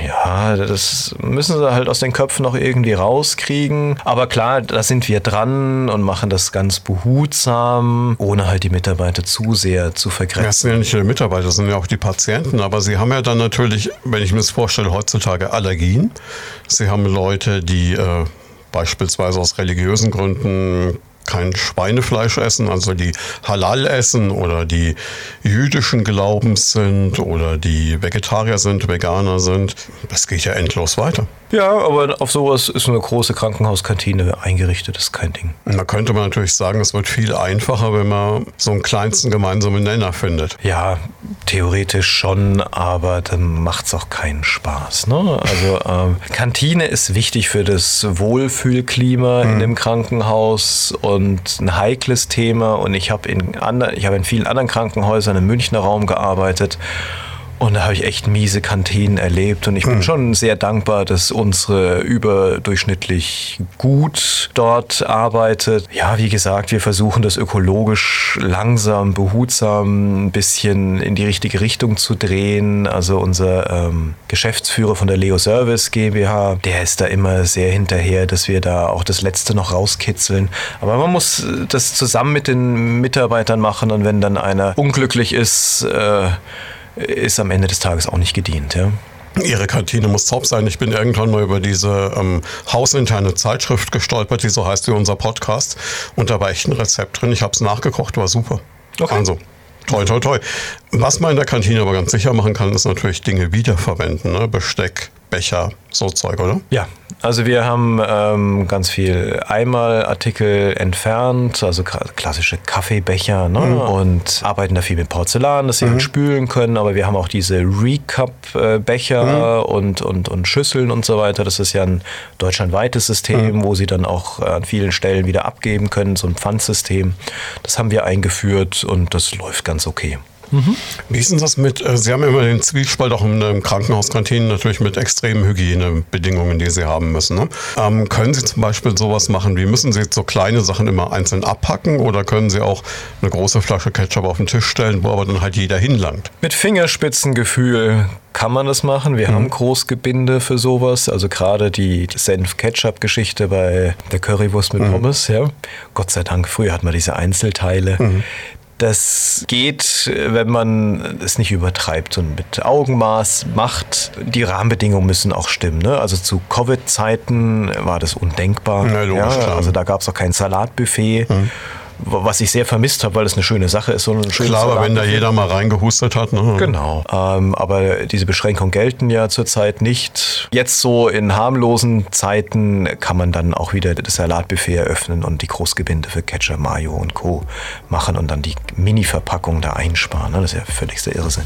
Ja, das müssen sie halt aus den Köpfen noch irgendwie rauskriegen. Aber klar, da sind wir dran und machen das ganz behutsam, ohne halt die Mitarbeiter zu sehr zu vergrätzen. Das sind ja nicht nur die Mitarbeiter, das sind ja auch die Patienten. Aber sie haben ja dann natürlich, wenn ich mir das vorstelle, heutzutage Allergien. Sie haben Leute, die äh, beispielsweise aus religiösen Gründen kein Schweinefleisch essen, also die Halal essen oder die jüdischen Glaubens sind oder die Vegetarier sind, Veganer sind. Das geht ja endlos weiter. Ja, aber auf sowas ist eine große Krankenhauskantine eingerichtet, ist kein Ding. da könnte man natürlich sagen, es wird viel einfacher, wenn man so einen kleinsten gemeinsamen Nenner findet. Ja, theoretisch schon, aber dann macht es auch keinen Spaß. Ne? Also ähm, Kantine ist wichtig für das Wohlfühlklima hm. in dem Krankenhaus und ein heikles Thema. Und ich habe in, hab in vielen anderen Krankenhäusern im Münchner Raum gearbeitet. Und da habe ich echt miese Kantinen erlebt und ich bin mhm. schon sehr dankbar, dass unsere überdurchschnittlich gut dort arbeitet. Ja, wie gesagt, wir versuchen das ökologisch langsam, behutsam ein bisschen in die richtige Richtung zu drehen. Also unser ähm, Geschäftsführer von der Leo Service GmbH, der ist da immer sehr hinterher, dass wir da auch das Letzte noch rauskitzeln. Aber man muss das zusammen mit den Mitarbeitern machen und wenn dann einer unglücklich ist, äh, ist am Ende des Tages auch nicht gedient. Ja. Ihre Kantine muss top sein. Ich bin irgendwann mal über diese ähm, hausinterne Zeitschrift gestolpert, die so heißt wie unser Podcast. Und da war echt ein Rezept drin. Ich habe es nachgekocht, war super. Okay. Also, Toi, toi, toi. Was man in der Kantine aber ganz sicher machen kann, ist natürlich Dinge wiederverwenden. Ne? Besteck, Becher, so Zeug, oder? Ja, also wir haben ähm, ganz viel Einmalartikel entfernt, also klassische Kaffeebecher ne? mhm. und arbeiten da viel mit Porzellan, dass sie mhm. spülen können, aber wir haben auch diese Recup-Becher mhm. und, und, und Schüsseln und so weiter. Das ist ja ein deutschlandweites System, mhm. wo sie dann auch an vielen Stellen wieder abgeben können, so ein Pfandsystem. Das haben wir eingeführt und das läuft ganz okay. Mhm. Wie ist denn das mit, äh, Sie haben immer den Zwiespalt auch in der Krankenhauskantine natürlich mit extremen Hygienebedingungen, die Sie haben müssen. Ne? Ähm, können Sie zum Beispiel sowas machen, wie müssen Sie jetzt so kleine Sachen immer einzeln abpacken oder können Sie auch eine große Flasche Ketchup auf den Tisch stellen, wo aber dann halt jeder hinlangt? Mit Fingerspitzengefühl kann man das machen. Wir mhm. haben Großgebinde für sowas. Also gerade die Senf-Ketchup-Geschichte bei der Currywurst mit mhm. Pommes. Ja. Gott sei Dank, früher hat man diese Einzelteile. Mhm. Das geht, wenn man es nicht übertreibt und mit Augenmaß macht. Die Rahmenbedingungen müssen auch stimmen. Ne? Also zu Covid-Zeiten war das undenkbar. Ja, logisch, ja, also da gab es auch kein Salatbuffet. Mhm was ich sehr vermisst habe, weil es eine schöne Sache ist. So ein Klar, aber wenn da jeder mal reingehustet hat. Ne? Genau. Ähm, aber diese Beschränkungen gelten ja zurzeit nicht. Jetzt so in harmlosen Zeiten kann man dann auch wieder das Salatbuffet eröffnen und die Großgebinde für Ketchup, Mayo und Co. machen und dann die Mini-Verpackung da einsparen. Ne? Das ist ja völligster Irrsinn.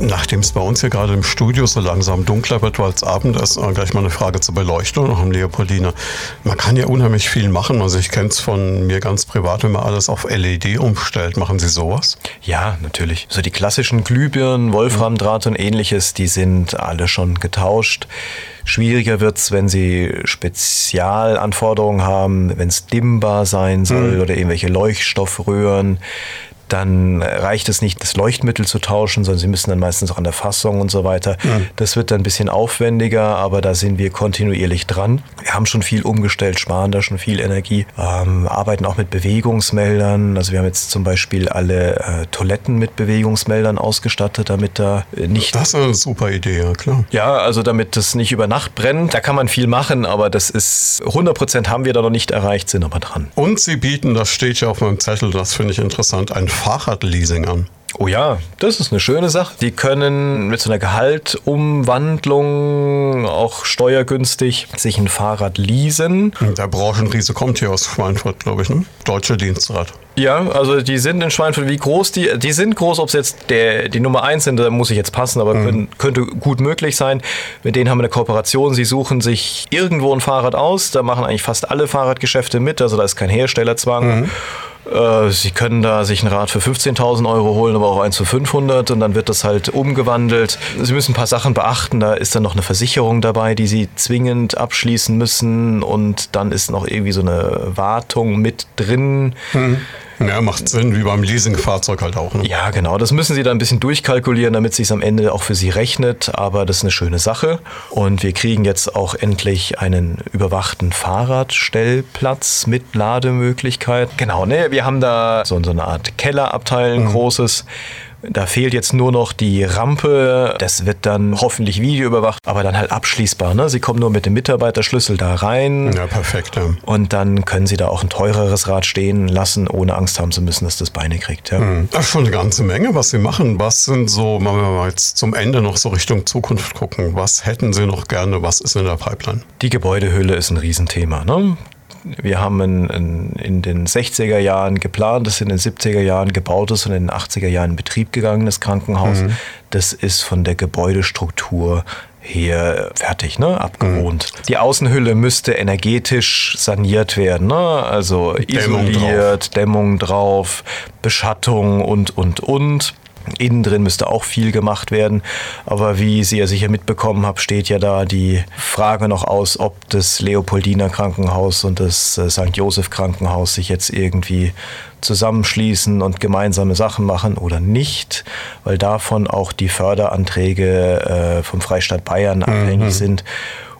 Nachdem es bei uns hier gerade im Studio so langsam dunkler wird, weil es Abend ist, äh, gleich mal eine Frage zur Beleuchtung noch am Leopoldiner. Man kann ja unheimlich viel machen. Also ich kenne es von mir ganz privat, wenn man alles auf LED umstellt. Machen Sie sowas? Ja, natürlich. So die klassischen Glühbirnen, Wolframdraht und ähnliches, die sind alle schon getauscht. Schwieriger wird es, wenn Sie Spezialanforderungen haben, wenn es dimmbar sein soll mhm. oder irgendwelche Leuchtstoffröhren dann reicht es nicht, das Leuchtmittel zu tauschen, sondern sie müssen dann meistens auch an der Fassung und so weiter. Ja. Das wird dann ein bisschen aufwendiger, aber da sind wir kontinuierlich dran. Wir haben schon viel umgestellt, sparen da schon viel Energie, ähm, arbeiten auch mit Bewegungsmeldern. Also wir haben jetzt zum Beispiel alle äh, Toiletten mit Bewegungsmeldern ausgestattet, damit da nicht... Das ist eine super Idee, ja klar. Ja, also damit das nicht über Nacht brennt. Da kann man viel machen, aber das ist 100 Prozent haben wir da noch nicht erreicht, sind aber dran. Und Sie bieten, das steht ja auf meinem Zettel, das finde ich interessant, ein Fahrradleasing an. Oh ja, das ist eine schöne Sache. Die können mit so einer Gehaltumwandlung auch steuergünstig sich ein Fahrrad leasen. Der Branchenriese kommt hier aus Schweinfurt, glaube ich, ne? Deutsche Dienstrat. Ja, also die sind in Schweinfurt. Wie groß die? Die sind groß, ob es jetzt der, die Nummer eins sind, da muss ich jetzt passen, aber mhm. können, könnte gut möglich sein. Mit denen haben wir eine Kooperation. Sie suchen sich irgendwo ein Fahrrad aus. Da machen eigentlich fast alle Fahrradgeschäfte mit. Also da ist kein Herstellerzwang. Mhm. Äh, Sie können da sich ein Rad für 15.000 Euro holen, aber auch eins für 500 und dann wird das halt umgewandelt. Sie müssen ein paar Sachen beachten. Da ist dann noch eine Versicherung dabei, die Sie zwingend abschließen müssen und dann ist noch irgendwie so eine Wartung mit drin. Mhm. Ja, macht Sinn, wie beim Leasingfahrzeug halt auch. Ne? Ja, genau. Das müssen Sie da ein bisschen durchkalkulieren, damit es sich am Ende auch für Sie rechnet. Aber das ist eine schöne Sache. Und wir kriegen jetzt auch endlich einen überwachten Fahrradstellplatz mit Lademöglichkeit. Genau, ne? Wir haben da so, so eine Art Kellerabteil, ein mhm. großes da fehlt jetzt nur noch die Rampe. Das wird dann hoffentlich videoüberwacht, aber dann halt abschließbar. Ne? Sie kommen nur mit dem Mitarbeiterschlüssel da rein. Ja, perfekt. Ja. Und dann können Sie da auch ein teureres Rad stehen lassen, ohne Angst haben zu müssen, dass das Beine kriegt. Ja. Mhm. Das ist schon eine ganze Menge, was Sie machen. Was sind so, wenn wir mal jetzt zum Ende noch so Richtung Zukunft gucken, was hätten Sie noch gerne, was ist in der Pipeline? Die Gebäudehülle ist ein Riesenthema. Ne? Wir haben in, in, in, den 60er Jahren geplant, das in den 70er Jahren gebautes und in den 80er Jahren in Betrieb gegangenes Krankenhaus. Mhm. Das ist von der Gebäudestruktur her fertig, ne? abgewohnt. Mhm. Die Außenhülle müsste energetisch saniert werden, ne? also Dämmung isoliert, drauf. Dämmung drauf, Beschattung und, und, und. Innen drin müsste auch viel gemacht werden. Aber wie Sie ja sicher mitbekommen haben, steht ja da die Frage noch aus, ob das Leopoldiner Krankenhaus und das äh, St. Josef Krankenhaus sich jetzt irgendwie zusammenschließen und gemeinsame Sachen machen oder nicht, weil davon auch die Förderanträge äh, vom Freistaat Bayern abhängig mhm. sind.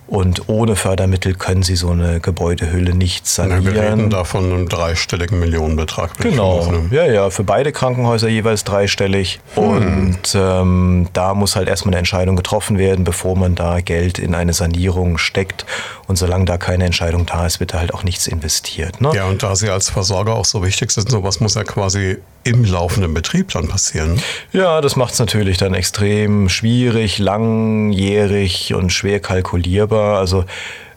Und ohne Fördermittel können sie so eine Gebäudehülle nicht sanieren. wir reden da von einem dreistelligen Millionenbetrag. Genau, ja, ja, für beide Krankenhäuser jeweils dreistellig. Hm. Und ähm, da muss halt erstmal eine Entscheidung getroffen werden, bevor man da Geld in eine Sanierung steckt. Und solange da keine Entscheidung da ist, wird da halt auch nichts investiert. Ne? Ja, und da Sie als Versorger auch so wichtig sind, sowas muss ja quasi im laufenden Betrieb dann passieren. Ja, das macht es natürlich dann extrem schwierig, langjährig und schwer kalkulierbar. Also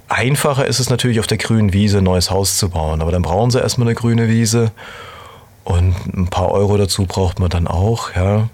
einfacher ist es natürlich auf der grünen Wiese ein neues Haus zu bauen, aber dann brauchen sie erstmal eine grüne Wiese und ein paar Euro dazu braucht man dann auch, ja.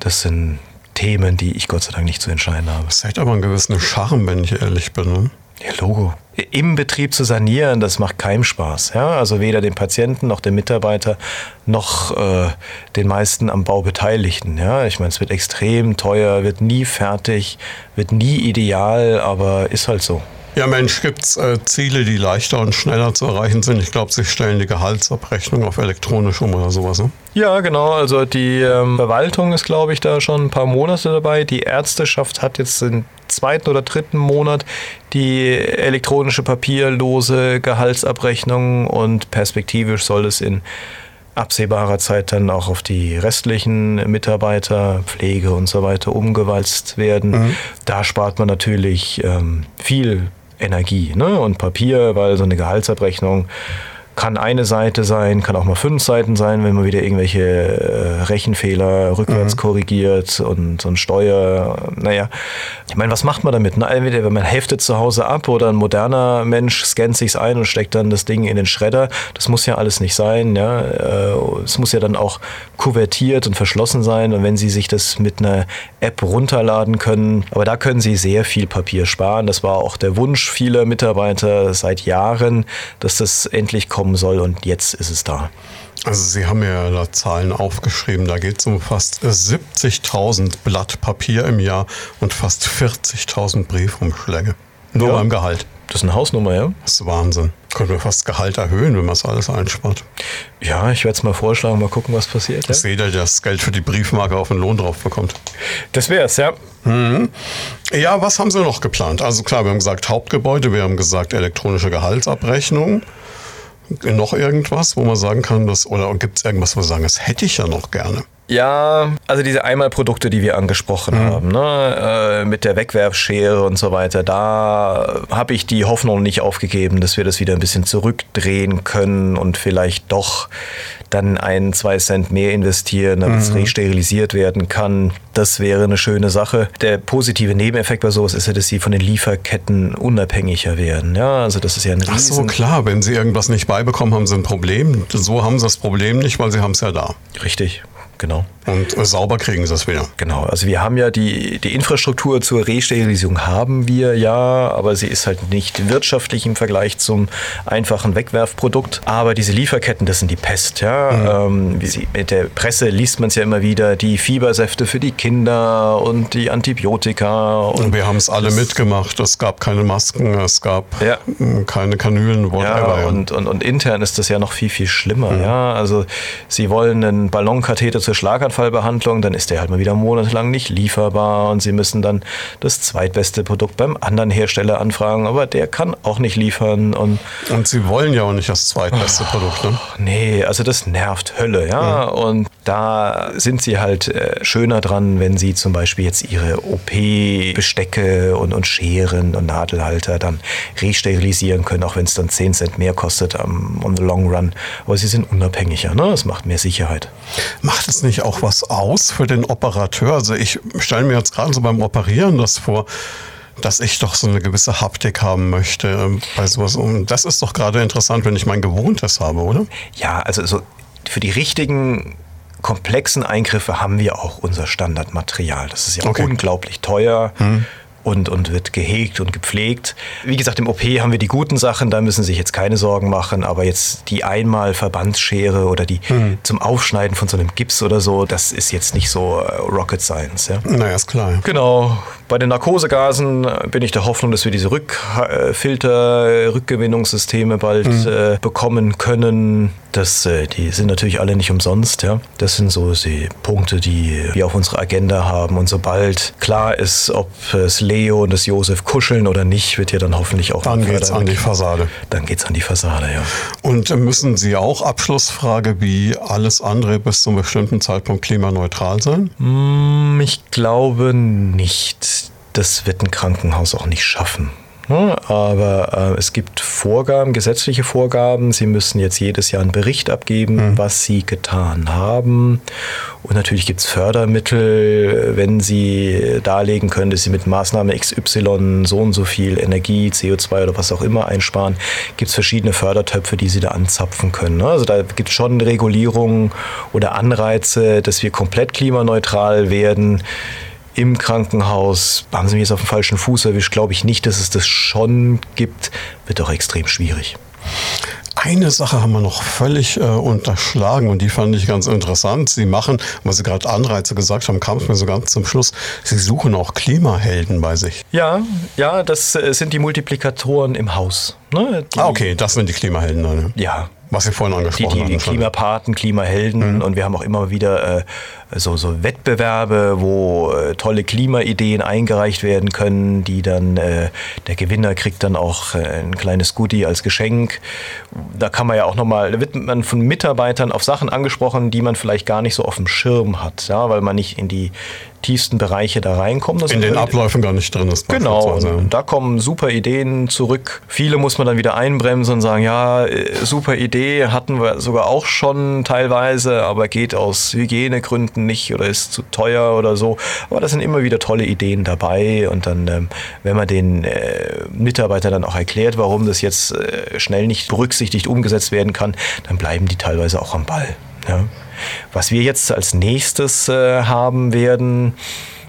Das sind Themen, die ich Gott sei Dank nicht zu entscheiden habe. Das hat aber einen gewissen Charme, wenn ich ehrlich bin. Ne? Ja, Logo. Im Betrieb zu sanieren, das macht keinem Spaß. Ja? Also weder dem Patienten noch dem Mitarbeiter noch äh, den meisten am Bau Beteiligten. Ja? Ich meine, es wird extrem teuer, wird nie fertig, wird nie ideal, aber ist halt so. Ja, Mensch, gibt es äh, Ziele, die leichter und schneller zu erreichen sind? Ich glaube, Sie stellen die Gehaltsabrechnung auf elektronisch um oder sowas, ne? Ja, genau. Also die ähm, Verwaltung ist, glaube ich, da schon ein paar Monate dabei. Die Ärzteschaft hat jetzt den zweiten oder dritten Monat die elektronische papierlose Gehaltsabrechnung und perspektivisch soll es in absehbarer Zeit dann auch auf die restlichen Mitarbeiter, Pflege und so weiter umgewalzt werden. Mhm. Da spart man natürlich ähm, viel Energie ne? und Papier, weil so eine Gehaltsabrechnung kann eine Seite sein, kann auch mal fünf Seiten sein, wenn man wieder irgendwelche äh, Rechenfehler rückwärts mhm. korrigiert und, und Steuer. Naja, ich meine, was macht man damit? Na, entweder wenn man heftet zu Hause ab oder ein moderner Mensch scannt sich's ein und steckt dann das Ding in den Schredder. Das muss ja alles nicht sein. Ja? Äh, es muss ja dann auch kuvertiert und verschlossen sein. Und wenn Sie sich das mit einer App runterladen können, aber da können Sie sehr viel Papier sparen. Das war auch der Wunsch vieler Mitarbeiter seit Jahren, dass das endlich kommt kommen soll und jetzt ist es da. Also Sie haben ja da Zahlen aufgeschrieben, da geht es um fast 70.000 Blatt Papier im Jahr und fast 40.000 Briefumschläge. Nur ja. beim Gehalt. Das ist eine Hausnummer, ja? Das ist Wahnsinn. Können wir fast Gehalt erhöhen, wenn man es alles einspart. Ja, ich werde es mal vorschlagen, mal gucken, was passiert. Dass ja? jeder das Geld für die Briefmarke auf den Lohn drauf bekommt. Das wäre es, ja. Mhm. Ja, was haben Sie noch geplant? Also klar, wir haben gesagt Hauptgebäude, wir haben gesagt elektronische Gehaltsabrechnung noch irgendwas, wo man sagen kann, dass, oder gibt es irgendwas, wo wir sagen, das hätte ich ja noch gerne? Ja, also diese Einmalprodukte, die wir angesprochen mhm. haben, ne, äh, mit der Wegwerfschere und so weiter, da habe ich die Hoffnung nicht aufgegeben, dass wir das wieder ein bisschen zurückdrehen können und vielleicht doch dann ein, zwei Cent mehr investieren, damit es mhm. resterilisiert werden kann. Das wäre eine schöne Sache. Der positive Nebeneffekt bei sowas ist ja, dass sie von den Lieferketten unabhängiger werden. Ja, also das ist ja ein Ach so, klar, wenn sie irgendwas nicht beibekommen, haben sie ein Problem. So haben sie das Problem nicht, weil sie haben es ja da. Richtig genau. Und sauber kriegen sie es wieder. Genau, also wir haben ja die, die Infrastruktur zur Resterilisierung haben wir ja, aber sie ist halt nicht wirtschaftlich im Vergleich zum einfachen Wegwerfprodukt. Aber diese Lieferketten, das sind die Pest. Ja? Mhm. Ähm, sie, mit der Presse liest man es ja immer wieder, die Fiebersäfte für die Kinder und die Antibiotika. Und, wir haben es alle mitgemacht. Es gab keine Masken, es gab ja. keine Kanülen, whatever. Ja, und, und, und intern ist das ja noch viel, viel schlimmer. Mhm. Ja? Also sie wollen einen Ballonkatheter zur Schlaganfallbehandlung, dann ist der halt mal wieder monatelang nicht lieferbar und sie müssen dann das zweitbeste Produkt beim anderen Hersteller anfragen, aber der kann auch nicht liefern. Und, und sie wollen ja auch nicht das zweitbeste oh, Produkt, ne? Nee, also das nervt Hölle, ja. Mhm. Und da sind sie halt äh, schöner dran, wenn sie zum Beispiel jetzt ihre OP-Bestecke und, und Scheren und Nadelhalter dann resterilisieren können, auch wenn es dann 10 Cent mehr kostet am on the long run. Aber sie sind unabhängiger, ne? Das macht mehr Sicherheit. Macht es es nicht auch was aus für den Operateur? Also ich stelle mir jetzt gerade so beim Operieren das vor, dass ich doch so eine gewisse Haptik haben möchte ähm, bei sowas. Und das ist doch gerade interessant, wenn ich mein Gewohntes habe, oder? Ja, also so für die richtigen komplexen Eingriffe haben wir auch unser Standardmaterial. Das ist ja okay. unglaublich teuer. Hm und, und wird gehegt und gepflegt. Wie gesagt, im OP haben wir die guten Sachen, da müssen Sie sich jetzt keine Sorgen machen, aber jetzt die einmal Verbandsschere oder die mhm. zum Aufschneiden von so einem Gips oder so, das ist jetzt nicht so äh, Rocket Science. Ja? Naja, ist klar. Genau. Bei den Narkosegasen bin ich der Hoffnung, dass wir diese Rückfilter, Rückgewinnungssysteme bald mhm. äh, bekommen können. Das, äh, die sind natürlich alle nicht umsonst. Ja? Das sind so die Punkte, die wir auf unserer Agenda haben. Und sobald klar ist, ob es Leo und das Josef kuscheln oder nicht, wird ja dann hoffentlich auch. Dann geht es an die Fassade. Dann geht es an die Fassade, ja. Und müssen Sie auch, Abschlussfrage, wie alles andere bis zum bestimmten Zeitpunkt klimaneutral sein? Hm, ich glaube nicht. Das wird ein Krankenhaus auch nicht schaffen. Ne? Aber äh, es gibt Vorgaben, gesetzliche Vorgaben. Sie müssen jetzt jedes Jahr einen Bericht abgeben, mhm. was Sie getan haben. Und natürlich gibt es Fördermittel, wenn Sie darlegen können, dass Sie mit Maßnahme XY so und so viel Energie, CO2 oder was auch immer einsparen. Gibt es verschiedene Fördertöpfe, die Sie da anzapfen können. Ne? Also da gibt es schon Regulierungen oder Anreize, dass wir komplett klimaneutral werden im Krankenhaus, haben Sie mich jetzt auf den falschen Fuß erwischt, glaube ich nicht, dass es das schon gibt, wird auch extrem schwierig. Eine Sache haben wir noch völlig äh, unterschlagen und die fand ich ganz interessant. Sie machen, weil Sie gerade Anreize gesagt haben, kam es mir so ganz zum Schluss, Sie suchen auch Klimahelden bei sich. Ja, ja, das äh, sind die Multiplikatoren im Haus. Ne? Die, ah, okay, das sind die Klimahelden. Ja, ja was Sie vorhin angesprochen die, die, die Klimapathen, Klimahelden mhm. und wir haben auch immer wieder äh, so, so Wettbewerbe, wo äh, tolle Klimaideen eingereicht werden können, die dann äh, der Gewinner kriegt dann auch äh, ein kleines Goodie als Geschenk. Da kann man ja auch nochmal, da wird man von Mitarbeitern auf Sachen angesprochen, die man vielleicht gar nicht so auf dem Schirm hat, ja, weil man nicht in die tiefsten Bereiche da reinkommen. Das in den Abläufen gar nicht drin ist. Genau, da kommen super Ideen zurück. Viele muss man dann wieder einbremsen und sagen, ja, äh, super Idee, hatten wir sogar auch schon teilweise, aber geht aus Hygienegründen nicht oder ist zu teuer oder so. Aber das sind immer wieder tolle Ideen dabei und dann, ähm, wenn man den äh, Mitarbeitern dann auch erklärt, warum das jetzt äh, schnell nicht berücksichtigt umgesetzt werden kann, dann bleiben die teilweise auch am Ball. Ja. Was wir jetzt als nächstes äh, haben werden,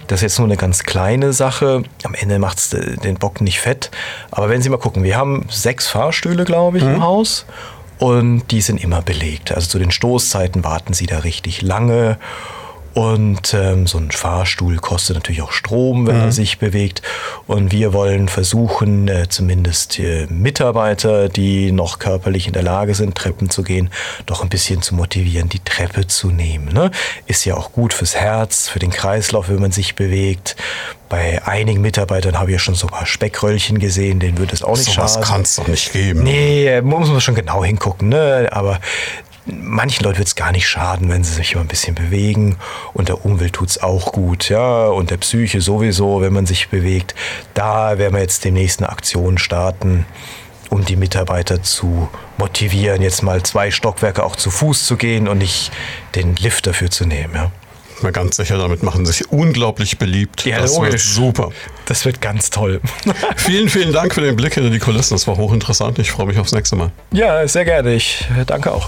das ist jetzt nur eine ganz kleine Sache. Am Ende macht es den Bock nicht fett. Aber wenn Sie mal gucken, wir haben sechs Fahrstühle, glaube ich, mhm. im Haus. Und die sind immer belegt. Also zu den Stoßzeiten warten Sie da richtig lange. Und ähm, so ein Fahrstuhl kostet natürlich auch Strom, wenn mhm. er sich bewegt. Und wir wollen versuchen, äh, zumindest äh, Mitarbeiter, die noch körperlich in der Lage sind, Treppen zu gehen, doch ein bisschen zu motivieren, die Treppe zu nehmen. Ne? Ist ja auch gut fürs Herz, für den Kreislauf, wenn man sich bewegt. Bei einigen Mitarbeitern habe ich ja schon so ein paar Speckröllchen gesehen, denen würde es auch nicht so schaden. Das kann es doch nicht geben. Nee, muss man schon genau hingucken. Ne? Aber manchen Leuten wird es gar nicht schaden, wenn sie sich mal ein bisschen bewegen. Und der Umwelt tut es auch gut, ja. Und der Psyche sowieso, wenn man sich bewegt. Da werden wir jetzt demnächst eine Aktion starten, um die Mitarbeiter zu motivieren, jetzt mal zwei Stockwerke auch zu Fuß zu gehen und nicht den Lift dafür zu nehmen, ja. Mal ganz sicher, damit machen sie sich unglaublich beliebt. Ja, das logisch. wird super. Das wird ganz toll. vielen, vielen Dank für den Blick hinter die Kulissen. Das war hochinteressant. Ich freue mich aufs nächste Mal. Ja, sehr gerne. Ich danke auch.